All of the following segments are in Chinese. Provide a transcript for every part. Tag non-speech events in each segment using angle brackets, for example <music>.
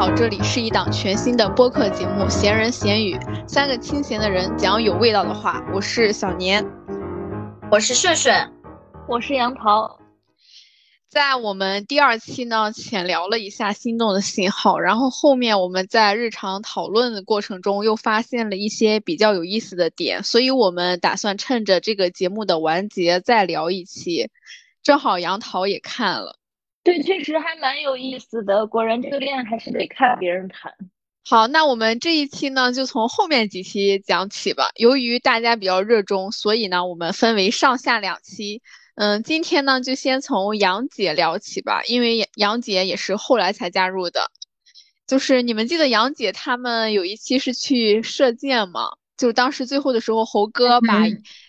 好，这里是一档全新的播客节目《闲人闲语》，三个清闲的人讲有味道的话。我是小年，我是顺顺，我是杨桃。在我们第二期呢，浅聊了一下心动的信号，然后后面我们在日常讨论的过程中又发现了一些比较有意思的点，所以我们打算趁着这个节目的完结再聊一期。正好杨桃也看了，对，确实还蛮有意思的。果然这个恋爱还是得看别人谈。好，那我们这一期呢，就从后面几期讲起吧。由于大家比较热衷，所以呢，我们分为上下两期。嗯，今天呢就先从杨姐聊起吧，因为杨姐也是后来才加入的。就是你们记得杨姐他们有一期是去射箭吗？就是当时最后的时候，猴哥把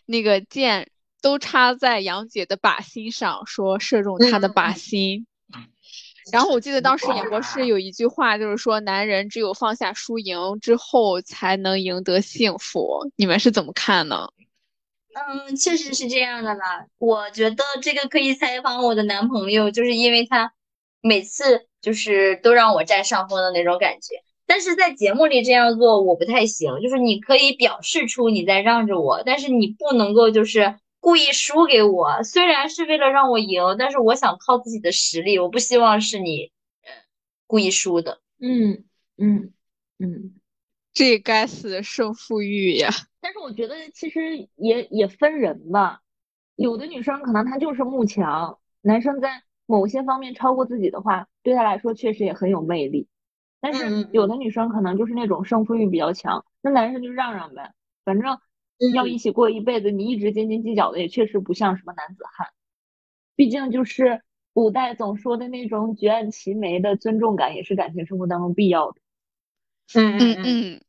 那个箭都插在杨姐的靶心上，说射中她的靶心。然后我记得当时演播室有一句话，就是说男人只有放下输赢之后，才能赢得幸福。你们是怎么看呢？嗯，确实是这样的啦。我觉得这个可以采访我的男朋友，就是因为他每次就是都让我占上风的那种感觉。但是在节目里这样做我不太行，就是你可以表示出你在让着我，但是你不能够就是故意输给我。虽然是为了让我赢，但是我想靠自己的实力，我不希望是你故意输的。嗯嗯嗯，这该死的胜负欲呀！但是我觉得其实也也分人吧，有的女生可能她就是慕强，男生在某些方面超过自己的话，对她来说确实也很有魅力。但是有的女生可能就是那种胜负欲比较强，那男生就让让呗，反正要一起过一辈子，你一直斤斤计较的也确实不像什么男子汉。毕竟就是古代总说的那种举案齐眉的尊重感，也是感情生活当中必要的。嗯嗯嗯。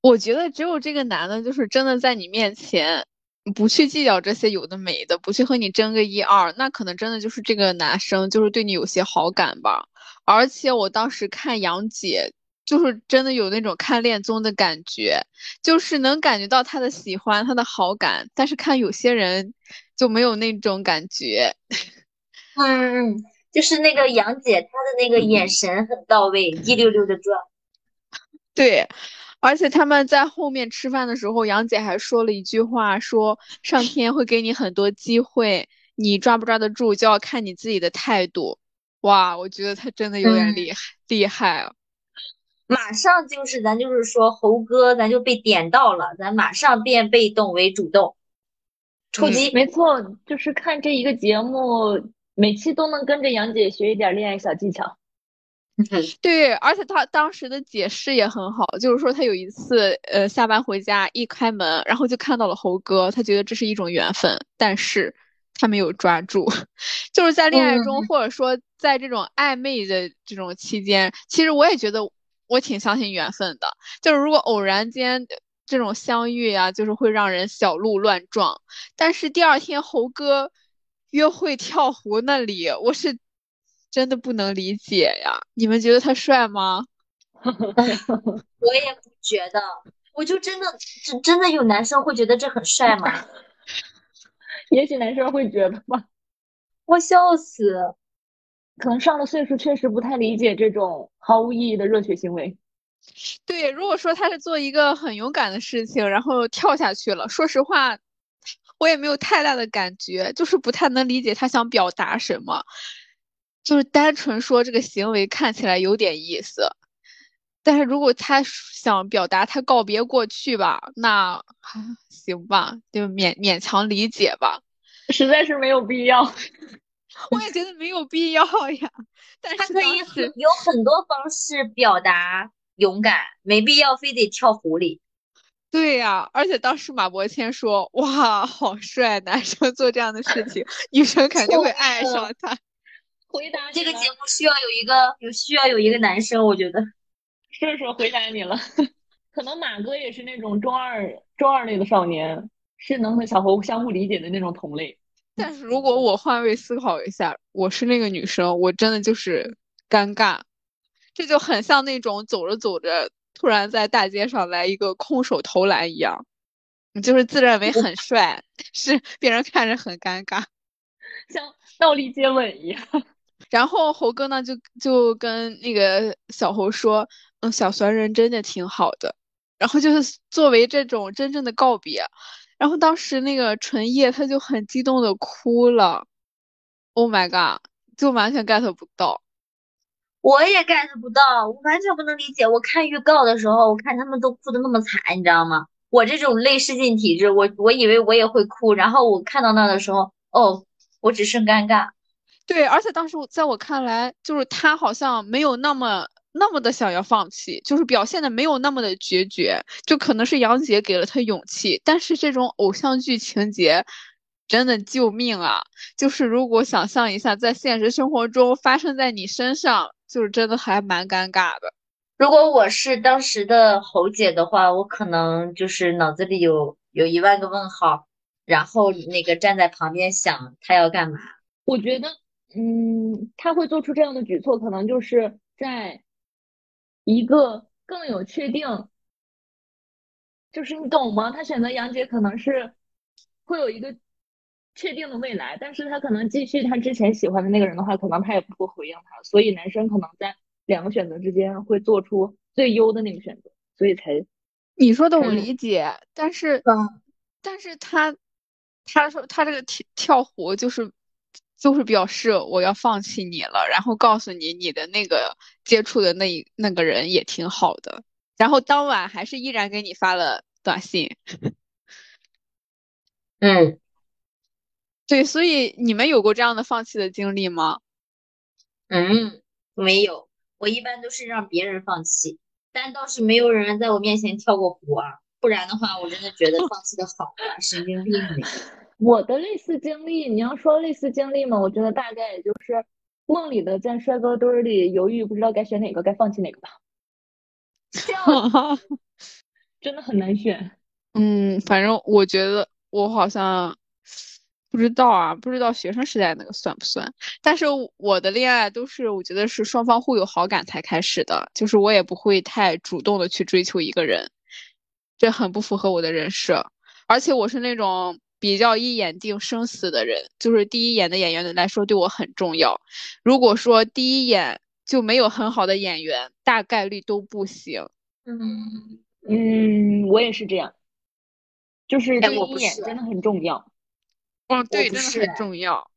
我觉得只有这个男的，就是真的在你面前不去计较这些有的没的，不去和你争个一二，那可能真的就是这个男生就是对你有些好感吧。而且我当时看杨姐，就是真的有那种看恋综的感觉，就是能感觉到他的喜欢，他的好感。但是看有些人就没有那种感觉。嗯 <laughs> 嗯，就是那个杨姐，她的那个眼神很到位，一溜溜的转。<laughs> 对。而且他们在后面吃饭的时候，杨姐还说了一句话，说上天会给你很多机会，你抓不抓得住就要看你自己的态度。哇，我觉得他真的有点厉害，厉害啊！马上就是咱就是说猴哥，咱就被点到了，咱马上变被动为主动，出击。没错，就是看这一个节目，每期都能跟着杨姐学一点恋爱小技巧。<laughs> 对，而且他当时的解释也很好，就是说他有一次，呃，下班回家一开门，然后就看到了猴哥，他觉得这是一种缘分，但是他没有抓住，<laughs> 就是在恋爱中，或者说在这种暧昧的这种期间，其实我也觉得我挺相信缘分的，就是如果偶然间这种相遇呀，就是会让人小鹿乱撞，但是第二天猴哥约会跳湖那里，我是。真的不能理解呀！你们觉得他帅吗？<laughs> 我也不觉得，我就真的，真真的有男生会觉得这很帅吗？<laughs> 也许男生会觉得吧。<laughs> 我笑死，可能上了岁数，确实不太理解这种毫无意义的热血行为。<laughs> 对，如果说他是做一个很勇敢的事情，然后跳下去了，说实话，我也没有太大的感觉，就是不太能理解他想表达什么。就是单纯说这个行为看起来有点意思，但是如果他想表达他告别过去吧，那行吧，就勉勉强理解吧。实在是没有必要，我也觉得没有必要呀。但是他可以有很多方式表达勇敢，没必要非得跳湖里。对呀，而且当时马伯骞说：“哇，好帅，男生做这样的事情，女生肯定会爱上他。”回答这个节目需要有一个有需要有一个男生，我觉得 <laughs> 顺顺回答你了。<laughs> 可能马哥也是那种中二中二类的少年，是能和小猴相互理解的那种同类。但是如果我换位思考一下，我是那个女生，我真的就是尴尬。这就很像那种走着走着，突然在大街上来一个空手投篮一样，你就是自认为很帅，是别人看着很尴尬，<laughs> 像倒立接吻一样。<laughs> 然后猴哥呢就就跟那个小猴说，嗯，小酸人真的挺好的。然后就是作为这种真正的告别，然后当时那个纯叶他就很激动的哭了。Oh my god，就完全 get 不到。我也 get 不到，我完全不能理解。我看预告的时候，我看他们都哭的那么惨，你知道吗？我这种泪失禁体质，我我以为我也会哭，然后我看到那的时候，哦，我只剩尴尬。对，而且当时在我看来，就是他好像没有那么那么的想要放弃，就是表现的没有那么的决绝，就可能是杨姐给了他勇气。但是这种偶像剧情节，真的救命啊！就是如果想象一下，在现实生活中发生在你身上。就是真的还蛮尴尬的。如果我是当时的侯姐的话，我可能就是脑子里有有一万个问号，然后那个站在旁边想他要干嘛。我觉得，嗯，他会做出这样的举措，可能就是在一个更有确定，就是你懂吗？他选择杨姐，可能是会有一个。确定的未来，但是他可能继续他之前喜欢的那个人的话，可能他也不会回应他，所以男生可能在两个选择之间会做出最优的那个选择，所以才你说的我理解，但是嗯，但是他他说他这个跳跳湖就是就是表示我要放弃你了，然后告诉你你的那个接触的那那个人也挺好的，然后当晚还是依然给你发了短信，<laughs> 嗯。对，所以你们有过这样的放弃的经历吗？嗯，没有，我一般都是让别人放弃，但倒是没有人在我面前跳过湖啊。不然的话，我真的觉得放弃的好啊，神经病呢。我的类似经历，你要说类似经历嘛？我觉得大概也就是梦里的在帅哥堆里犹豫，不知道该选哪个，该放弃哪个吧。<laughs> 真的很难选。嗯，反正我觉得我好像。不知道啊，不知道学生时代那个算不算？但是我的恋爱都是我觉得是双方互有好感才开始的，就是我也不会太主动的去追求一个人，这很不符合我的人设。而且我是那种比较一眼定生死的人，就是第一眼的演员来说对我很重要。如果说第一眼就没有很好的演员，大概率都不行。嗯嗯，我也是这样，就是第一眼真的很重要。哦，对，真的很重要。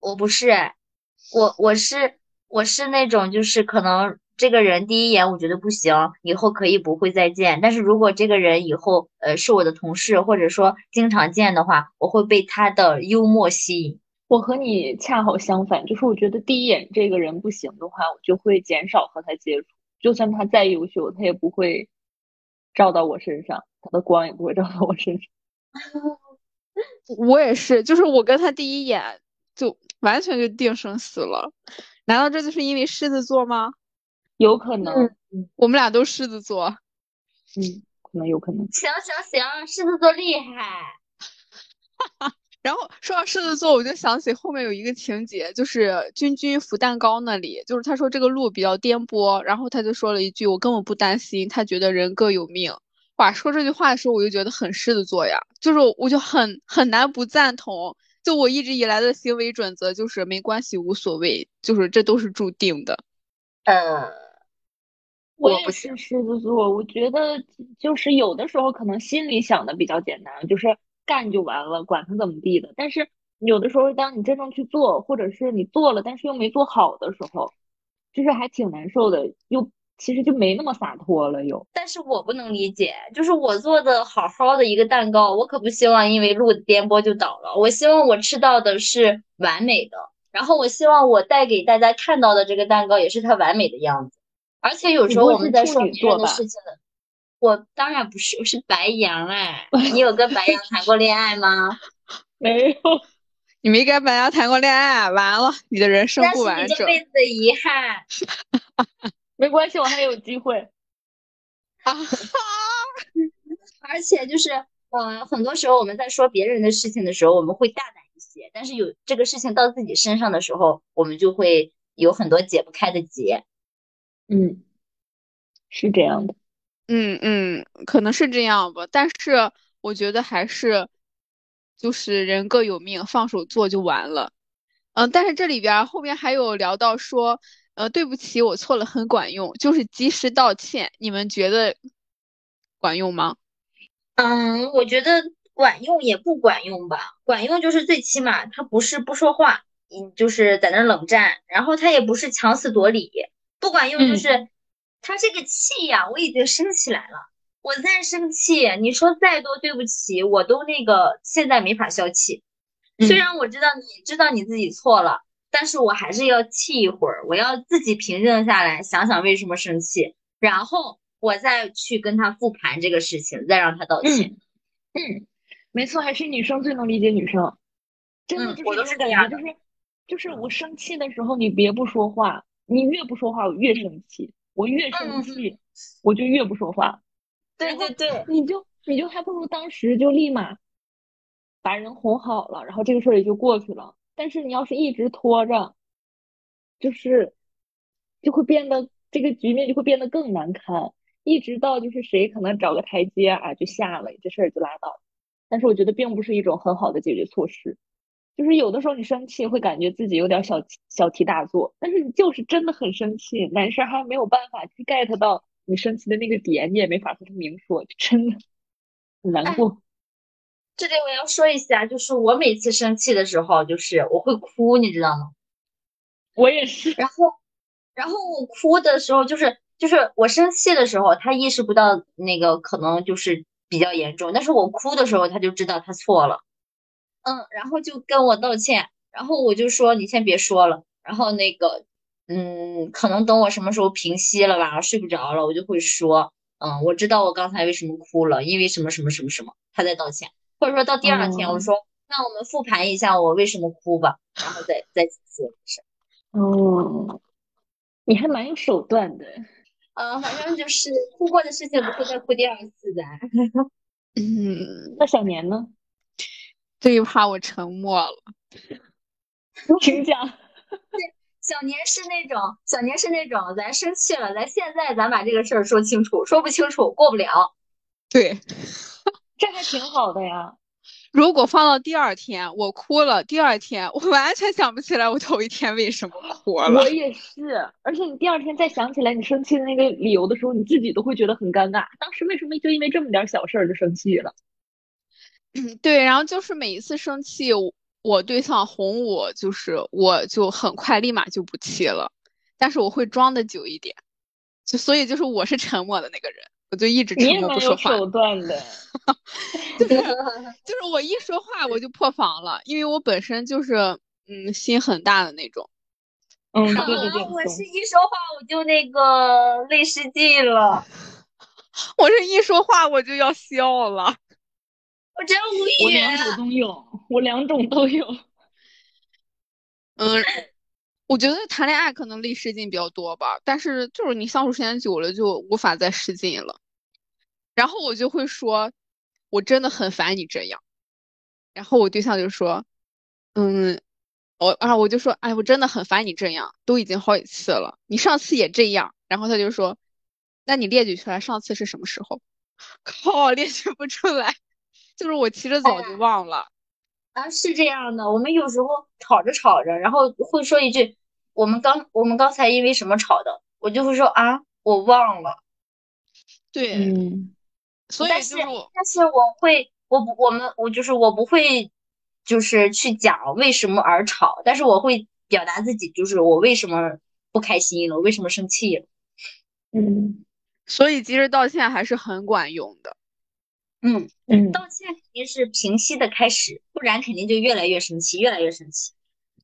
我不是，我我是我是那种，就是可能这个人第一眼我觉得不行，以后可以不会再见。但是如果这个人以后呃是我的同事，或者说经常见的话，我会被他的幽默吸引。我和你恰好相反，就是我觉得第一眼这个人不行的话，我就会减少和他接触。就算他再优秀，他也不会照到我身上，他的光也不会照到我身上。<laughs> 我也是，就是我跟他第一眼就完全就定生死了。难道这就是因为狮子座吗？有可能，我们俩都狮子座。<laughs> 嗯，可能有可能。行行行，狮子座厉害。哈哈。然后说到狮子座，我就想起后面有一个情节，就是君君扶蛋糕那里，就是他说这个路比较颠簸，然后他就说了一句：“我根本不担心，他觉得人各有命。”哇，说这句话的时候，我就觉得很狮子座呀，就是我就很很难不赞同。就我一直以来的行为准则就是没关系，无所谓，就是这都是注定的。呃，我也是狮子座，我觉得就是有的时候可能心里想的比较简单，就是干就完了，管他怎么地的。但是有的时候，当你真正去做，或者是你做了，但是又没做好的时候，就是还挺难受的，又。其实就没那么洒脱了，又。但是我不能理解，就是我做的好好的一个蛋糕，我可不希望因为路的颠簸就倒了。我希望我吃到的是完美的，然后我希望我带给大家看到的这个蛋糕也是它完美的样子。而且有时候我们在说别人的事情的，我当然不是，我是白羊哎。你有跟白羊谈过恋爱吗？<laughs> 没有，你没跟白羊谈过恋爱，完了，你的人生不完整。那是你这辈子的遗憾。<laughs> 没关系，我还有机会 <laughs> 啊！而且就是，呃，很多时候我们在说别人的事情的时候，我们会大胆一些；但是有这个事情到自己身上的时候，我们就会有很多解不开的结。嗯，是这样的。嗯嗯，可能是这样吧。但是我觉得还是，就是人各有命，放手做就完了。嗯，但是这里边后面还有聊到说，呃，对不起，我错了，很管用，就是及时道歉。你们觉得管用吗？嗯，我觉得管用也不管用吧。管用就是最起码他不是不说话，嗯，就是在那冷战，然后他也不是强词夺理。不管用就是他这个气呀，我已经生起来了，我再生气，你说再多对不起，我都那个现在没法消气。虽然我知道你知道你自己错了，但是我还是要气一会儿，我要自己平静下来，想想为什么生气，然后我再去跟他复盘这个事情，再让他道歉。嗯，没错，还是女生最能理解女生，真的就是我都是这样，就是就是我生气的时候，你别不说话，你越不说话，我越生气，我越生气，我就越不说话。对对对，你就你就还不如当时就立马。把人哄好了，然后这个事儿也就过去了。但是你要是一直拖着，就是就会变得这个局面就会变得更难堪，一直到就是谁可能找个台阶啊就下了，这事儿就拉倒。但是我觉得并不是一种很好的解决措施。就是有的时候你生气会感觉自己有点小小题大做，但是你就是真的很生气，男生还没有办法去 get 到你生气的那个点，你也没法和他明说，真的很难过。这里我要说一下，就是我每次生气的时候，就是我会哭，你知道吗？我也是。然后，然后我哭的时候，就是就是我生气的时候，他意识不到那个可能就是比较严重，但是我哭的时候，他就知道他错了。嗯，然后就跟我道歉，然后我就说你先别说了，然后那个，嗯，可能等我什么时候平息了吧，睡不着了，我就会说，嗯，我知道我刚才为什么哭了，因为什么什么什么什么，他在道歉。或者说到第二天，我说那我们复盘一下我为什么哭吧，然后再再说事。哦，你还蛮有手段的。呃，反正就是哭过的事情不会再哭第二次的。<laughs> 嗯，那小年呢？这一趴我沉默了。请讲。对，小年是那种，小年是那种，咱生气了，咱现在咱把这个事儿说清楚，说不清楚过不了。对。<laughs> 这还挺好的呀。如果放到第二天，我哭了。第二天我完全想不起来我头一天为什么哭了。我也是，而且你第二天再想起来你生气的那个理由的时候，你自己都会觉得很尴尬。当时为什么就因为这么点小事儿就生气了？嗯，<clears throat> 对。然后就是每一次生气，我对象哄我，就是我就很快立马就不气了，但是我会装的久一点，就所以就是我是沉默的那个人。我就一直沉默不说话。手段的，<laughs> 就是就是我一说话我就破防了，因为我本身就是嗯心很大的那种。嗯，对对对。我是一说话我就那个泪失禁了。<laughs> 我是一说话我就要笑了。<laughs> 我真无语。我两种都有，我两种都有。<laughs> 嗯。<clears throat> 我觉得谈恋爱可能离失禁比较多吧，但是就是你相处时间久了就无法再失禁了。然后我就会说，我真的很烦你这样。然后我对象就说，嗯，我啊我就说，哎，我真的很烦你这样，都已经好几次了，你上次也这样。然后他就说，那你列举出来上次是什么时候？<laughs> 靠，列举不出来，就是我其实早就忘了。啊，是这样的，我们有时候吵着吵着，然后会说一句。我们刚我们刚才因为什么吵的？我就会说啊，我忘了。对，嗯，所以但是但是我会，我不我们我就是我不会，就是去讲为什么而吵，但是我会表达自己，就是我为什么不开心了，我为什么生气了。嗯，所以其实道歉还是很管用的。嗯嗯，道歉肯定是平息的开始，不然肯定就越来越生气，越来越生气。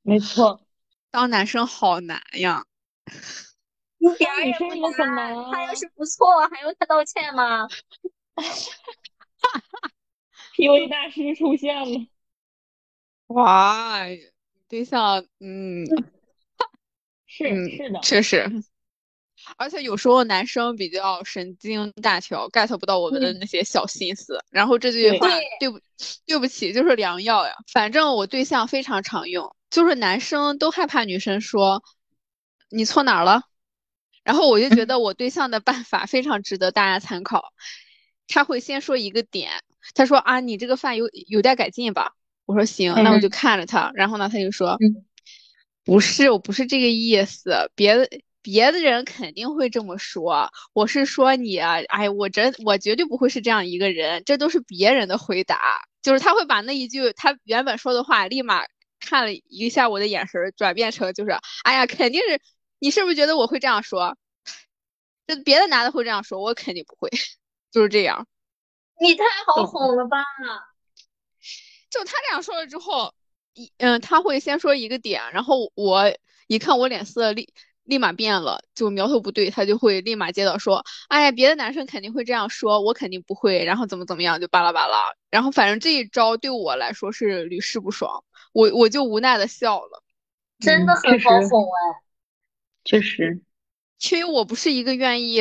没错。当男生好难呀，一点也不难。他要是不错，还用他道歉吗？哈哈哈！PUA 大师出现了，哇，对象，嗯，<laughs> 是是的，确实。而且有时候男生比较神经大条，get 不到我们的那些小心思。然后这句话，对不，对不起，就是良药呀。反正我对象非常常用。就是男生都害怕女生说你错哪儿了，然后我就觉得我对象的办法非常值得大家参考。他会先说一个点，他说啊，你这个饭有有待改进吧。我说行，那我就看着他。然后呢，他就说，不是，我不是这个意思，别的别的人肯定会这么说，我是说你啊，哎，我真我绝对不会是这样一个人，这都是别人的回答，就是他会把那一句他原本说的话，立马看了一下我的眼神，转变成就是，哎呀，肯定是你是不是觉得我会这样说？这别的男的会这样说，我肯定不会，<laughs> 就是这样。你太好哄了吧？就他这样说了之后，一嗯，他会先说一个点，然后我一看我脸色立立马变了，就苗头不对，他就会立马接到说，哎呀，别的男生肯定会这样说，我肯定不会，然后怎么怎么样，就巴拉巴拉，然后反正这一招对我来说是屡试不爽，我我就无奈的笑了，真的很好哄哎，确实。因为我不是一个愿意，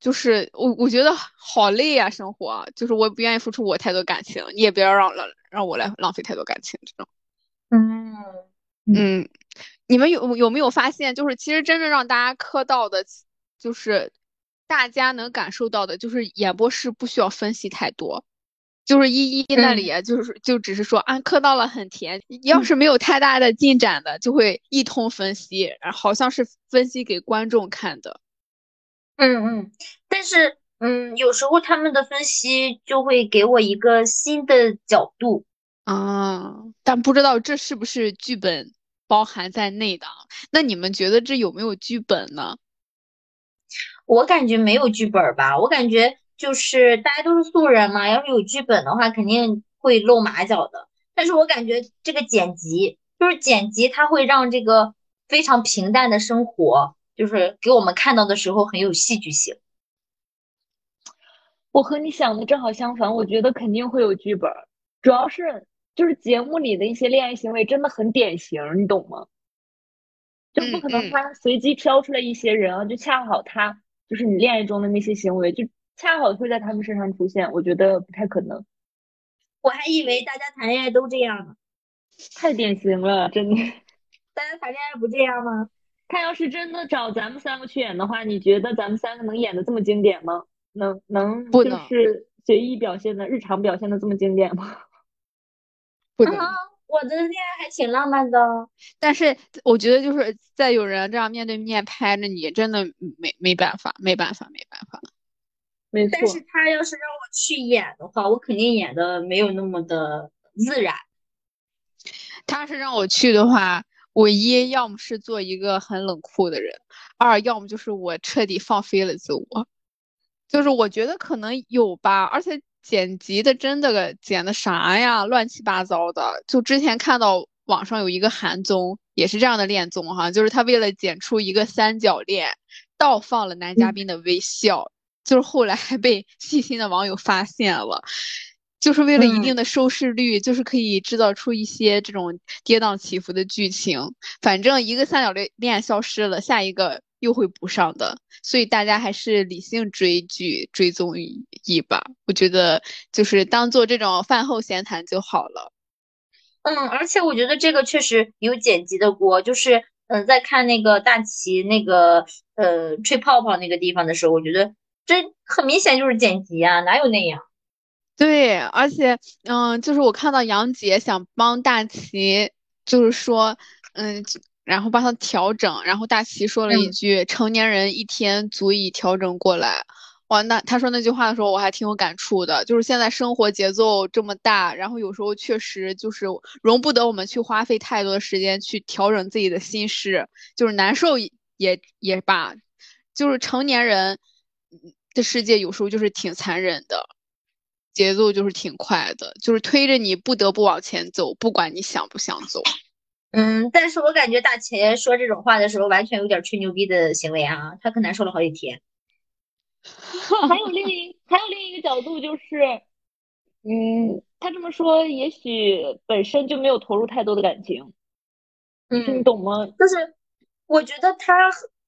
就是我我觉得好累啊，生活就是我不愿意付出我太多感情，你也不要让让让我来浪费太多感情这种。嗯。嗯，你们有有没有发现，就是其实真正让大家磕到的，就是大家能感受到的，就是演播室不需要分析太多。就是一一那里，就是就只是说啊，磕到了很甜。要是没有太大的进展的，就会一通分析，好像是分析给观众看的。嗯嗯，但是嗯，有时候他们的分析就会给我一个新的角度啊，但不知道这是不是剧本包含在内的？那你们觉得这有没有剧本呢？我感觉没有剧本吧，我感觉。就是大家都是素人嘛，要是有剧本的话，肯定会露马脚的。但是我感觉这个剪辑，就是剪辑，它会让这个非常平淡的生活，就是给我们看到的时候很有戏剧性。我和你想的正好相反，我觉得肯定会有剧本，主要是就是节目里的一些恋爱行为真的很典型，你懂吗？就不可能他随机挑出来一些人啊，就恰好他就是你恋爱中的那些行为就。恰好会在他们身上出现，我觉得不太可能。我还以为大家谈恋爱都这样呢，太典型了，真的。<laughs> 大家谈恋爱不这样吗？他要是真的找咱们三个去演的话，你觉得咱们三个能演的这么经典吗？能能就是随意表现的日常表现的这么经典吗？不能。我的恋爱还挺浪漫的，但是我觉得就是在有人这样面对面拍着你，真的没没办法，没办法，没办法。但是他要是让我去演的话，我肯定演的没有那么的自然。他是让我去的话，我一要么是做一个很冷酷的人，二要么就是我彻底放飞了自我。就是我觉得可能有吧，而且剪辑的真的剪的啥呀，乱七八糟的。就之前看到网上有一个韩综，也是这样的恋综哈，就是他为了剪出一个三角恋，倒放了男嘉宾的微笑。就是后来还被细心的网友发现了，就是为了一定的收视率，就是可以制造出一些这种跌宕起伏的剧情。反正一个三角恋恋消失了，下一个又会补上的，所以大家还是理性追剧、追综艺吧。我觉得就是当做这种饭后闲谈就好了。嗯，而且我觉得这个确实有剪辑的锅，就是嗯，在看那个大齐那个呃吹泡泡那个地方的时候，我觉得。这很明显就是剪辑啊，哪有那样？对，而且，嗯，就是我看到杨姐想帮大齐，就是说，嗯，然后帮他调整，然后大齐说了一句：“成年人一天足以调整过来。”哇，那他说那句话的时候，我还挺有感触的。就是现在生活节奏这么大，然后有时候确实就是容不得我们去花费太多的时间去调整自己的心事，就是难受也也罢，就是成年人。的世界有时候就是挺残忍的，节奏就是挺快的，就是推着你不得不往前走，不管你想不想走。嗯，但是我感觉大钱说这种话的时候，完全有点吹牛逼的行为啊，他可难受了好几天。<laughs> 还有另一还有另一个角度就是，嗯，他这么说，也许本身就没有投入太多的感情。嗯，你懂吗？就是我觉得他。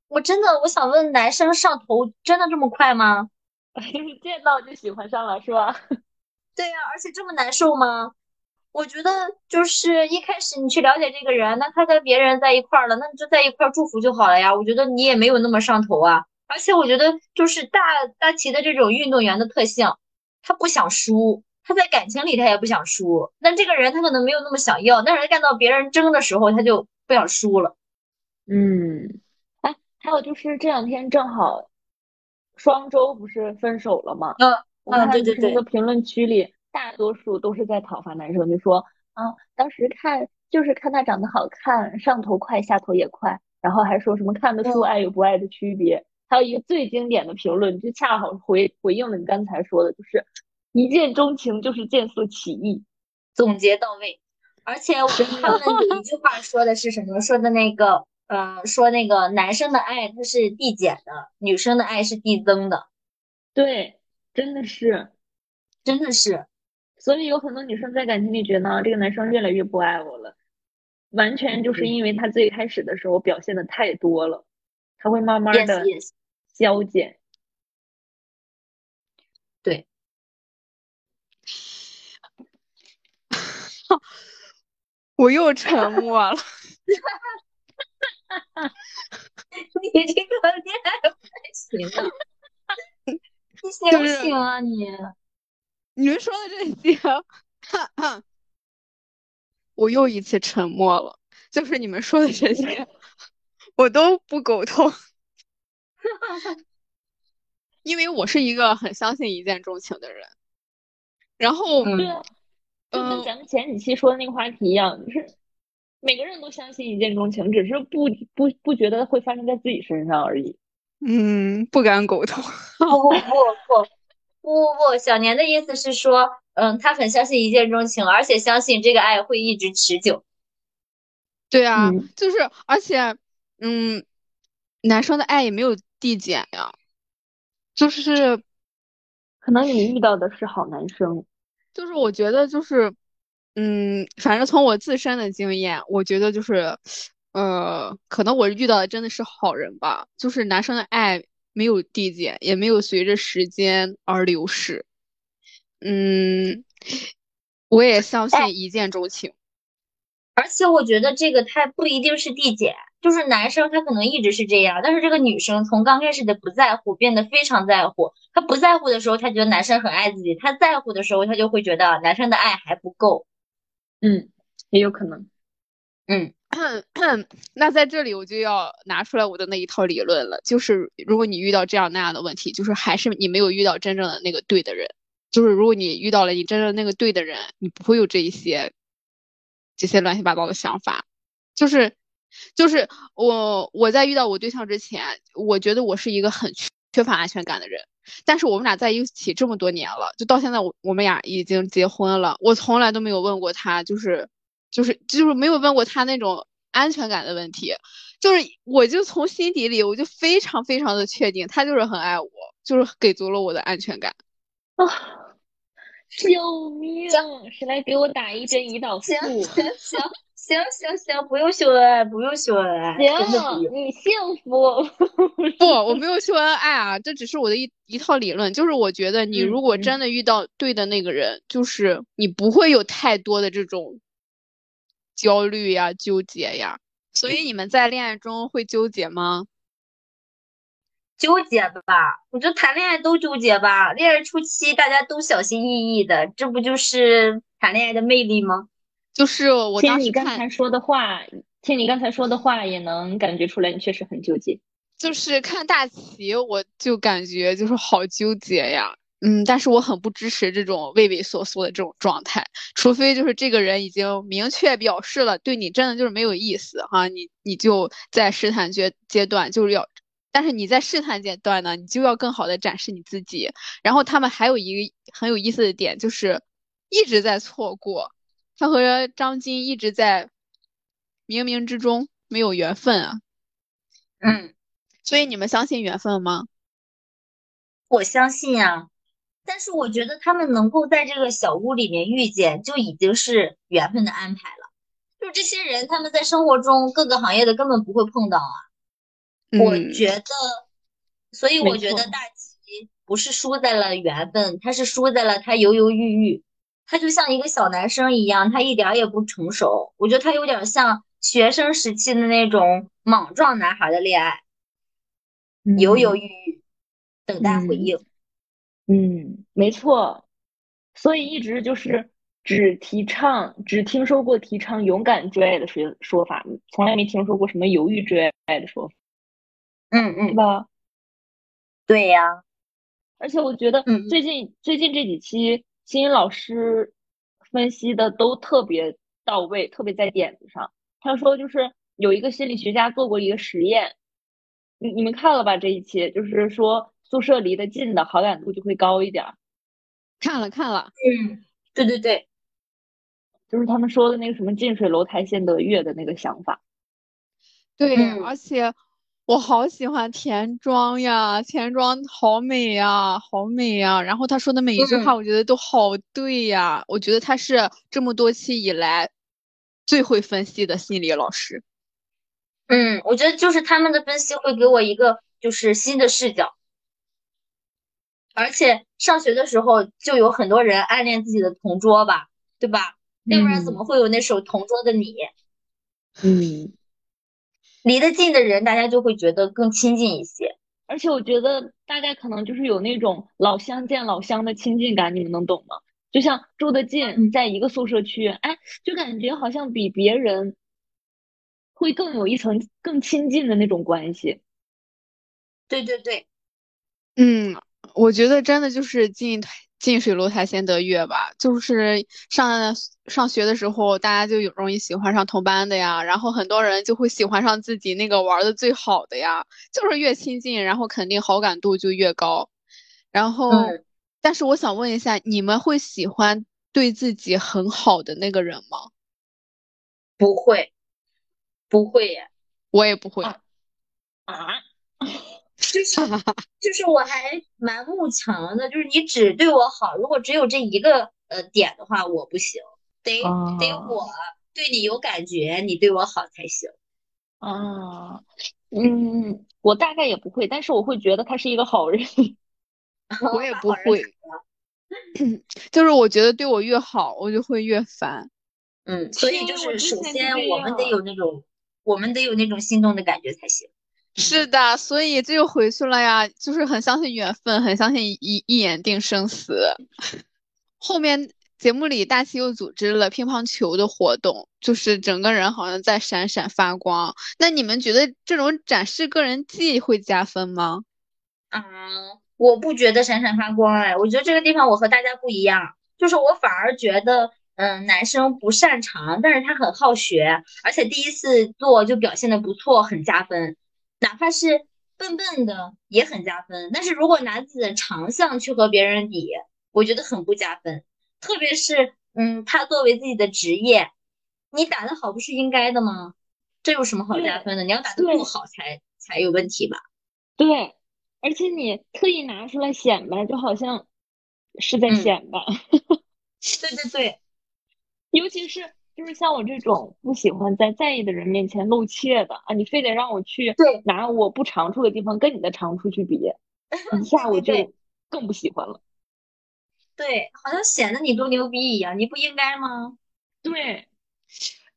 我真的，我想问，男生上头真的这么快吗？就 <laughs> 是见到就喜欢上了，是吧？<laughs> 对呀，而且这么难受吗？我觉得就是一开始你去了解这个人，那他跟别人在一块儿了，那你就在一块儿祝福就好了呀。我觉得你也没有那么上头啊。而且我觉得就是大大齐的这种运动员的特性，他不想输，他在感情里他也不想输，那这个人他可能没有那么想要，但是干到别人争的时候他就不想输了。嗯，哎，还有就是这两天正好双周不是分手了吗？嗯我看对对对评论区里，大多数都是在讨伐男生，就说啊，当时看就是看他长得好看，上头快，下头也快，然后还说什么看得出嗯爱与不爱的区别。还有一个最经典的评论，就恰好回回应了你刚才说的，就是一见钟情就是见色起意。总结到位。而且我他们有一句话说的是什么？说的那个，呃，说那个男生的爱它是递减的，女生的爱是递增的，对，真的是。真的是。所以有很多女生在感情里觉得啊这个男生越来越不爱我了，完全就是因为他最开始的时候表现的太多了，他会慢慢的消减。对，<laughs> 我又沉默了。<laughs> 你这个恋爱不太行啊，你 <laughs> 行不啊你？你们说的这些，哈哈我又一次沉默了。就是你们说的这些，我都不苟同，因为我是一个很相信一见钟情的人。然后，嗯对啊，就跟嗯咱们前几期说的那个话题一样，就是每个人都相信一见钟情，只是不不不觉得会发生在自己身上而已。嗯，不敢苟同。不不不不不不不，小年的意思是说，嗯，他很相信一见钟情，而且相信这个爱会一直持久。对啊，嗯。就是而且，嗯，男生的爱也没有递减呀，就是可能你遇到的是好男生，就是我觉得就是，嗯，反正从我自身的经验，我觉得就是，呃，可能我遇到的真的是好人吧，就是男生的爱没有递减，也没有随着时间而流逝。嗯，我也相信一见钟情。而且我觉得这个他不一定是递减，就是男生他可能一直是这样，但是这个女生从刚开始的不在乎变得非常在乎。她不在乎的时候，她觉得男生很爱自己；她在乎的时候，她就会觉得男生的爱还不够。嗯，也有可能。嗯，<coughs> 那在这里我就要拿出来我的那一套理论了，就是如果你遇到这样那样的问题，就是还是你没有遇到真正的那个对的人。就是如果你遇到了你真正那个对的人，你不会有这一些这些乱七八糟的想法。就是就是我我在遇到我对象之前，我觉得我是一个很缺缺乏安全感的人。但是我们俩在一起这么多年了，就到现在我我们俩已经结婚了，我从来都没有问过他，就是就是就是没有问过他那种安全感的问题。就是我就从心底里我就非常非常的确定，他就是很爱我，就是给足了我的安全感。啊！<sighs> 救命！谁来给我打一针胰岛素？行行行行行行，不用秀恩爱，不用秀恩爱，行，你幸福。不，我没有秀恩爱啊，这只是我的一一套理论。就是我觉得你嗯如果嗯真的遇到对的那个人，就是你不会有太多的这种焦虑呀、纠结呀。所以你们在恋爱中会纠结吗？纠结吧，我觉得谈恋爱都纠结吧。恋爱初期大家都小心翼翼的，这不就是谈恋爱的魅力吗？就是我听你刚才说的话，听你刚才说的话，也能感觉出来你确实很纠结。就是看大旗，我就感觉就是好纠结呀。嗯，但是我很不支持这种畏畏缩缩的这种状态，除非就是这个人已经明确表示了对你真的就是没有意思哈，你你就在试探阶阶段就是要，但是你在试探阶段呢，你就要更好的展示你自己。然后他们还有一个很有意思的点，就是一直在错过，他和张晶一直在冥冥之中没有缘分啊。嗯，所以你们相信缘分吗？我相信啊，但是我觉得他们能够在这个小屋里面遇见，就已经是缘分的安排了。就这些人，他们在生活中各个行业的根本不会碰到啊。我嗯觉得，所以我觉得大齐不是输在了缘分，他是输在了他犹犹豫豫。他就像一个小男生一样，他一点儿也不成熟。我觉得他有点像学生时期的那种莽撞男孩的恋爱，犹犹豫豫，等待回应。嗯，没错，所以一直就是只提倡，只听说过提倡勇敢追爱的说说法，从来没听说过什么犹豫追爱的说法。嗯嗯，对吧？对呀。而且我觉得最近最近这几期欣欣老师分析的都特别到位，特别在点子上。他说就是有一个心理学家做过一个实验，你你们看了吧？这一期就是说宿舍离得近的好感度就会高一点。看了看了，嗯，对对对，就是他们说的那个什么近水楼台先得月的那个想法。对，而且。我好喜欢田庄呀，田庄好美呀，好美呀。然后他说的每一句话，我觉得都好对呀。我觉得他是这么多期以来最会分析的心理老师。嗯，我觉得就是他们的分析会给我一个就是新的视角。而且上学的时候就有很多人暗恋自己的同桌吧，对吧？要不然怎么会有那首《同桌的你》？嗯。离得近的人，大家就会觉得更亲近一些。而且我觉得大家可能就是有那种老乡见老乡的亲近感，你们能懂吗？就像住得近，在一个宿舍区，哎，就感觉好像比别人会更有一层更亲近的那种关系。对对对，嗯，我觉得真的就是近。近水楼台先得月吧，就是上上学的时候，大家就有容易喜欢上同班的呀，然后很多人就会喜欢上自己那个玩的最好的呀，就是越亲近，然后肯定好感度就越高。然后，但是我想问一下，你们会喜欢对自己很好的那个人吗？不会，不会耶，我也不会。啊。<laughs> 就是就是我还蛮慕强的，就是你只对我好，如果只有这一个呃点的话，我不行，得得我对你有感觉，你对我好才行。啊，嗯，我大概也不会，但是我会觉得他是一个好人。<laughs> 我也不会，<clears throat> 就是我觉得对我越好，我就会越烦。嗯，所以就是首先我们得有那种，我们得有那种心动的感觉才行。是的，所以这就回去了呀，就是很相信缘分，很相信一一眼定生死。后面节目里大齐又组织了乒乓球的活动，就是整个人好像在闪闪发光。那你们觉得这种展示个人技会加分吗？啊，我不觉得闪闪发光哎，我觉得这个地方我和大家不一样，就是我反而觉得，嗯，男生不擅长，但是他很好学，而且第一次做就表现的不错，很加分。哪怕是笨笨的也很加分，但是如果拿自己的长项去和别人比，我觉得很不加分。特别是，嗯，他作为自己的职业，你打得好不是应该的吗？这有什么好加分的？你要打得不好才才有问题吧？对，而且你特意拿出来显摆，就好像是在显摆。对 <laughs> 对对，<laughs> 尤其是。就是像我这种不喜欢在在意的人面前露怯的啊，你非得让我去拿我不长处的地方跟你的长处去比，一下我 <laughs> 就更不喜欢了。对，好像显得你多牛逼一样，你不应该吗？对，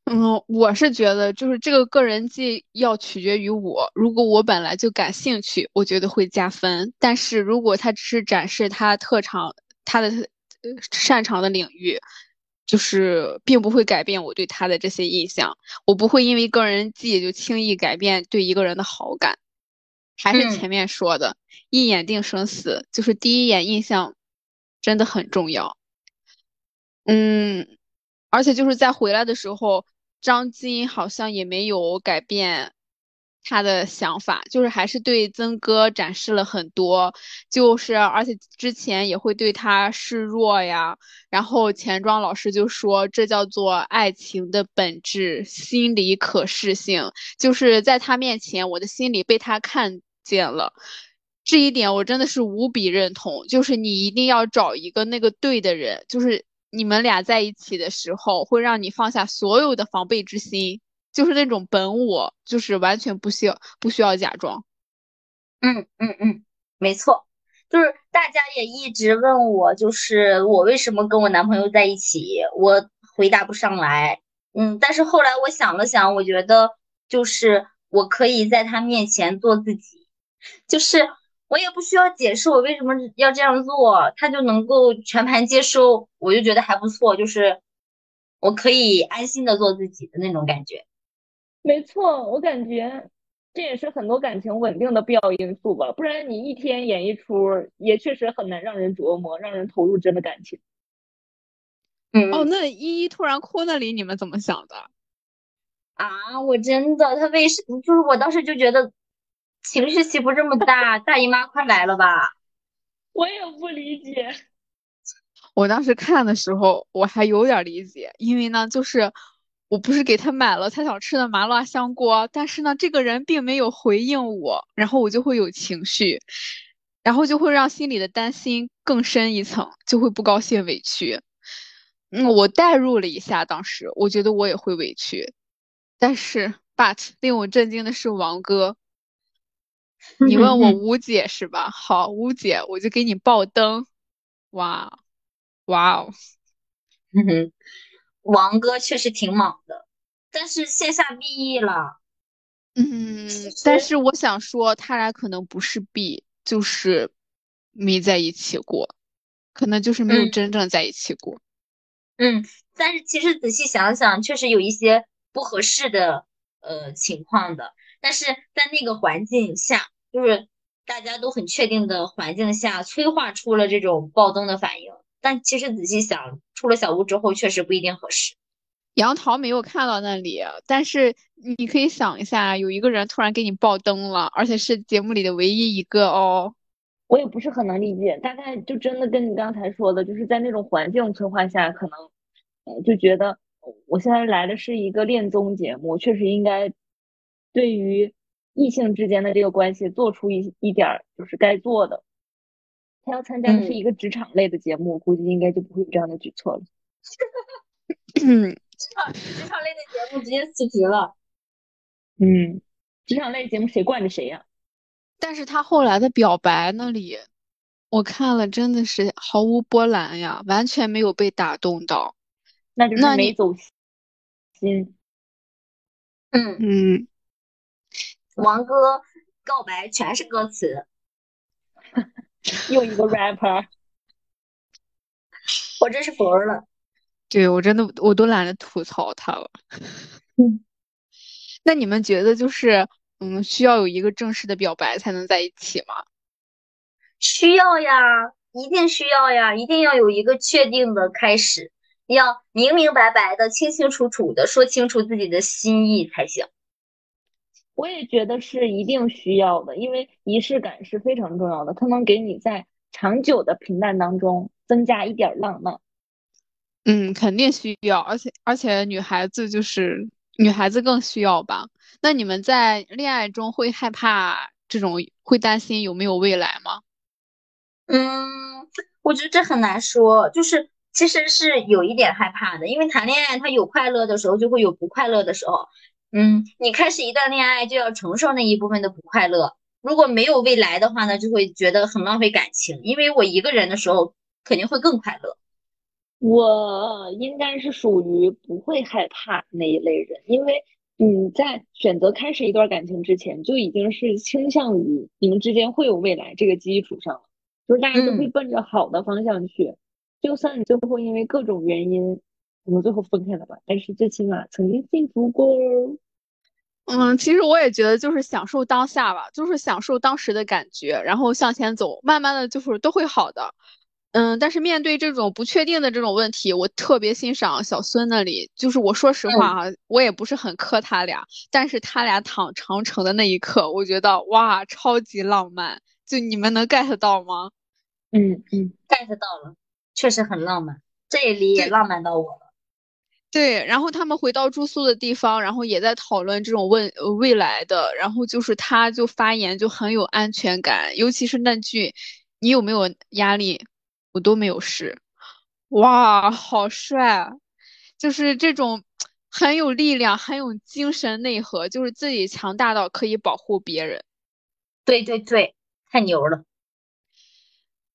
嗯，我是觉得就是这个个人技要取决于我，如果我本来就感兴趣，我觉得会加分。但是如果他只是展示他特长，他的擅长的领域。就是并不会改变我对他的这些印象，我不会因为个人技就轻易改变对一个人的好感。还是前面说的，一眼定生死，就是第一眼印象真的很重要。嗯，而且就是在回来的时候，张晶好像也没有改变。他的想法就是还是对曾哥展示了很多，就是而且之前也会对他示弱呀。然后钱庄老师就说这叫做爱情的本质，心理可视性，就是在他面前，我的心里被他看见了。这一点我真的是无比认同，就是你一定要找一个那个对的人，就是你们俩在一起的时候，会让你放下所有的防备之心。就是那种本我，就是完全不需要不需要假装。嗯嗯嗯，没错，就是大家也一直问我，就是我为什么跟我男朋友在一起，我回答不上来。嗯，但是后来我想了想，我觉得就是我可以在他面前做自己，就是我也不需要解释我为什么要这样做，他就能够全盘接收，我就觉得还不错，就是我可以安心的做自己的那种感觉。没错，我感觉这也是很多感情稳定的必要因素吧，不然你一天演一出，也确实很难让人琢磨，让人投入真的感情。嗯，哦，那依依突然哭那里，你们怎么想的？啊，我真的，他为什就是我当时就觉得情绪起伏这么大，大姨妈快来了吧？<laughs> 我也不理解。我当时看的时候，我还有点理解，因为呢，就是我不是给他买了他想吃的麻辣香锅，但是呢，这个人并没有回应我，然后我就会有情绪，然后就会让心里的担心更深一层，就会不高兴、委屈。嗯，我代入了一下，当时我觉得我也会委屈。但是，but 令我震惊的是王哥，你问我吴姐是吧？好，吴姐，我就给你爆灯。哇，哇哦，嗯哼，王哥确实挺猛的，但是线下 BE 了。嗯，但是我想说，他俩可能不是 B，就是没在一起过，可能就是没有真正在一起过。嗯，但是其实仔细想想，确实有一些。不合适的呃情况的，但是在那个环境下，就是大家都很确定的环境下，催化出了这种爆灯的反应。但其实仔细想，出了小屋之后，确实不一定合适。杨桃没有看到那里，但是你可以想一下，有一个人突然给你爆灯了，而且是节目里的唯一一个哦。我也不是很能理解，大概就真的跟你刚才说的，就是在那种环境催化下，可能呃就觉得。我现在来的是一个恋综节目，确实应该对于异性之间的这个关系做出一一点就是该做的。他要参加的是一个职场类的节目，估计应该就不会有这样的举措了。<laughs> 职场职场类的节目直接辞职了。嗯，职场类节目谁惯着谁呀？但是他后来的表白那里，我看了真的是毫无波澜呀，完全没有被打动到。那就是没走心。嗯嗯，王哥告白全是歌词，又一个 rapper，我真是服了。对我真的我都懒得吐槽他了。嗯，<laughs> 那你们觉得就是嗯，需要有一个正式的表白才能在一起吗？需要呀，一定需要呀，一定要有一个确定的开始。要明明白白的、清清楚楚的说清楚自己的心意才行。我也觉得是一定需要的，因为仪式感是非常重要的，它能给你在长久的平淡当中增加一点浪漫。嗯，肯定需要，而且而且女孩子就是女孩子更需要吧？那你们在恋爱中会害怕这种，会担心有没有未来吗？嗯，我觉得这很难说，就是。其实是有一点害怕的，因为谈恋爱，他有快乐的时候，就会有不快乐的时候。嗯，你开始一段恋爱，就要承受那一部分的不快乐。如果没有未来的话呢，就会觉得很浪费感情。因为我一个人的时候，肯定会更快乐。我应该是属于不会害怕那一类人，因为你在选择开始一段感情之前，就已经是倾向于你们之间会有未来这个基础上了，就是大家都会奔着好的方向去。就算你最后因为各种原因，我们最后分开了吧，但是最起码曾经幸福过。嗯，其实我也觉得就是享受当下吧，就是享受当时的感觉，然后向前走，慢慢的就是都会好的。嗯，但是面对这种不确定的这种问题，我特别欣赏小孙那里，就是我说实话哈，我也不是很磕他俩，但是他俩躺长城的那一刻，我觉得哇，超级浪漫，就你们能 get 到吗？嗯嗯，get 到了。确实很浪漫，这里也浪漫到我了。对，然后他们回到住宿的地方，然后也在讨论这种问未来的，然后就是他就发言就很有安全感，尤其是那句“你有没有压力，我都没有事”，哇，好帅！就是这种很有力量、很有精神内核，就是自己强大到可以保护别人。对对对，太牛了。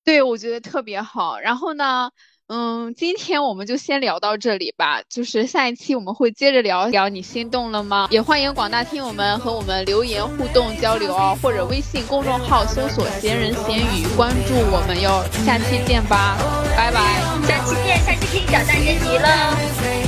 对，我觉得特别好。然后呢，嗯，今天我们就先聊到这里吧。就是下一期我们会接着聊聊你心动了吗？也欢迎广大听友们和我们留言互动交流哦，或者微信公众号搜索“闲人闲语”关注我们哟。下期见吧，拜拜。下期见，下期听小蛋人迷了。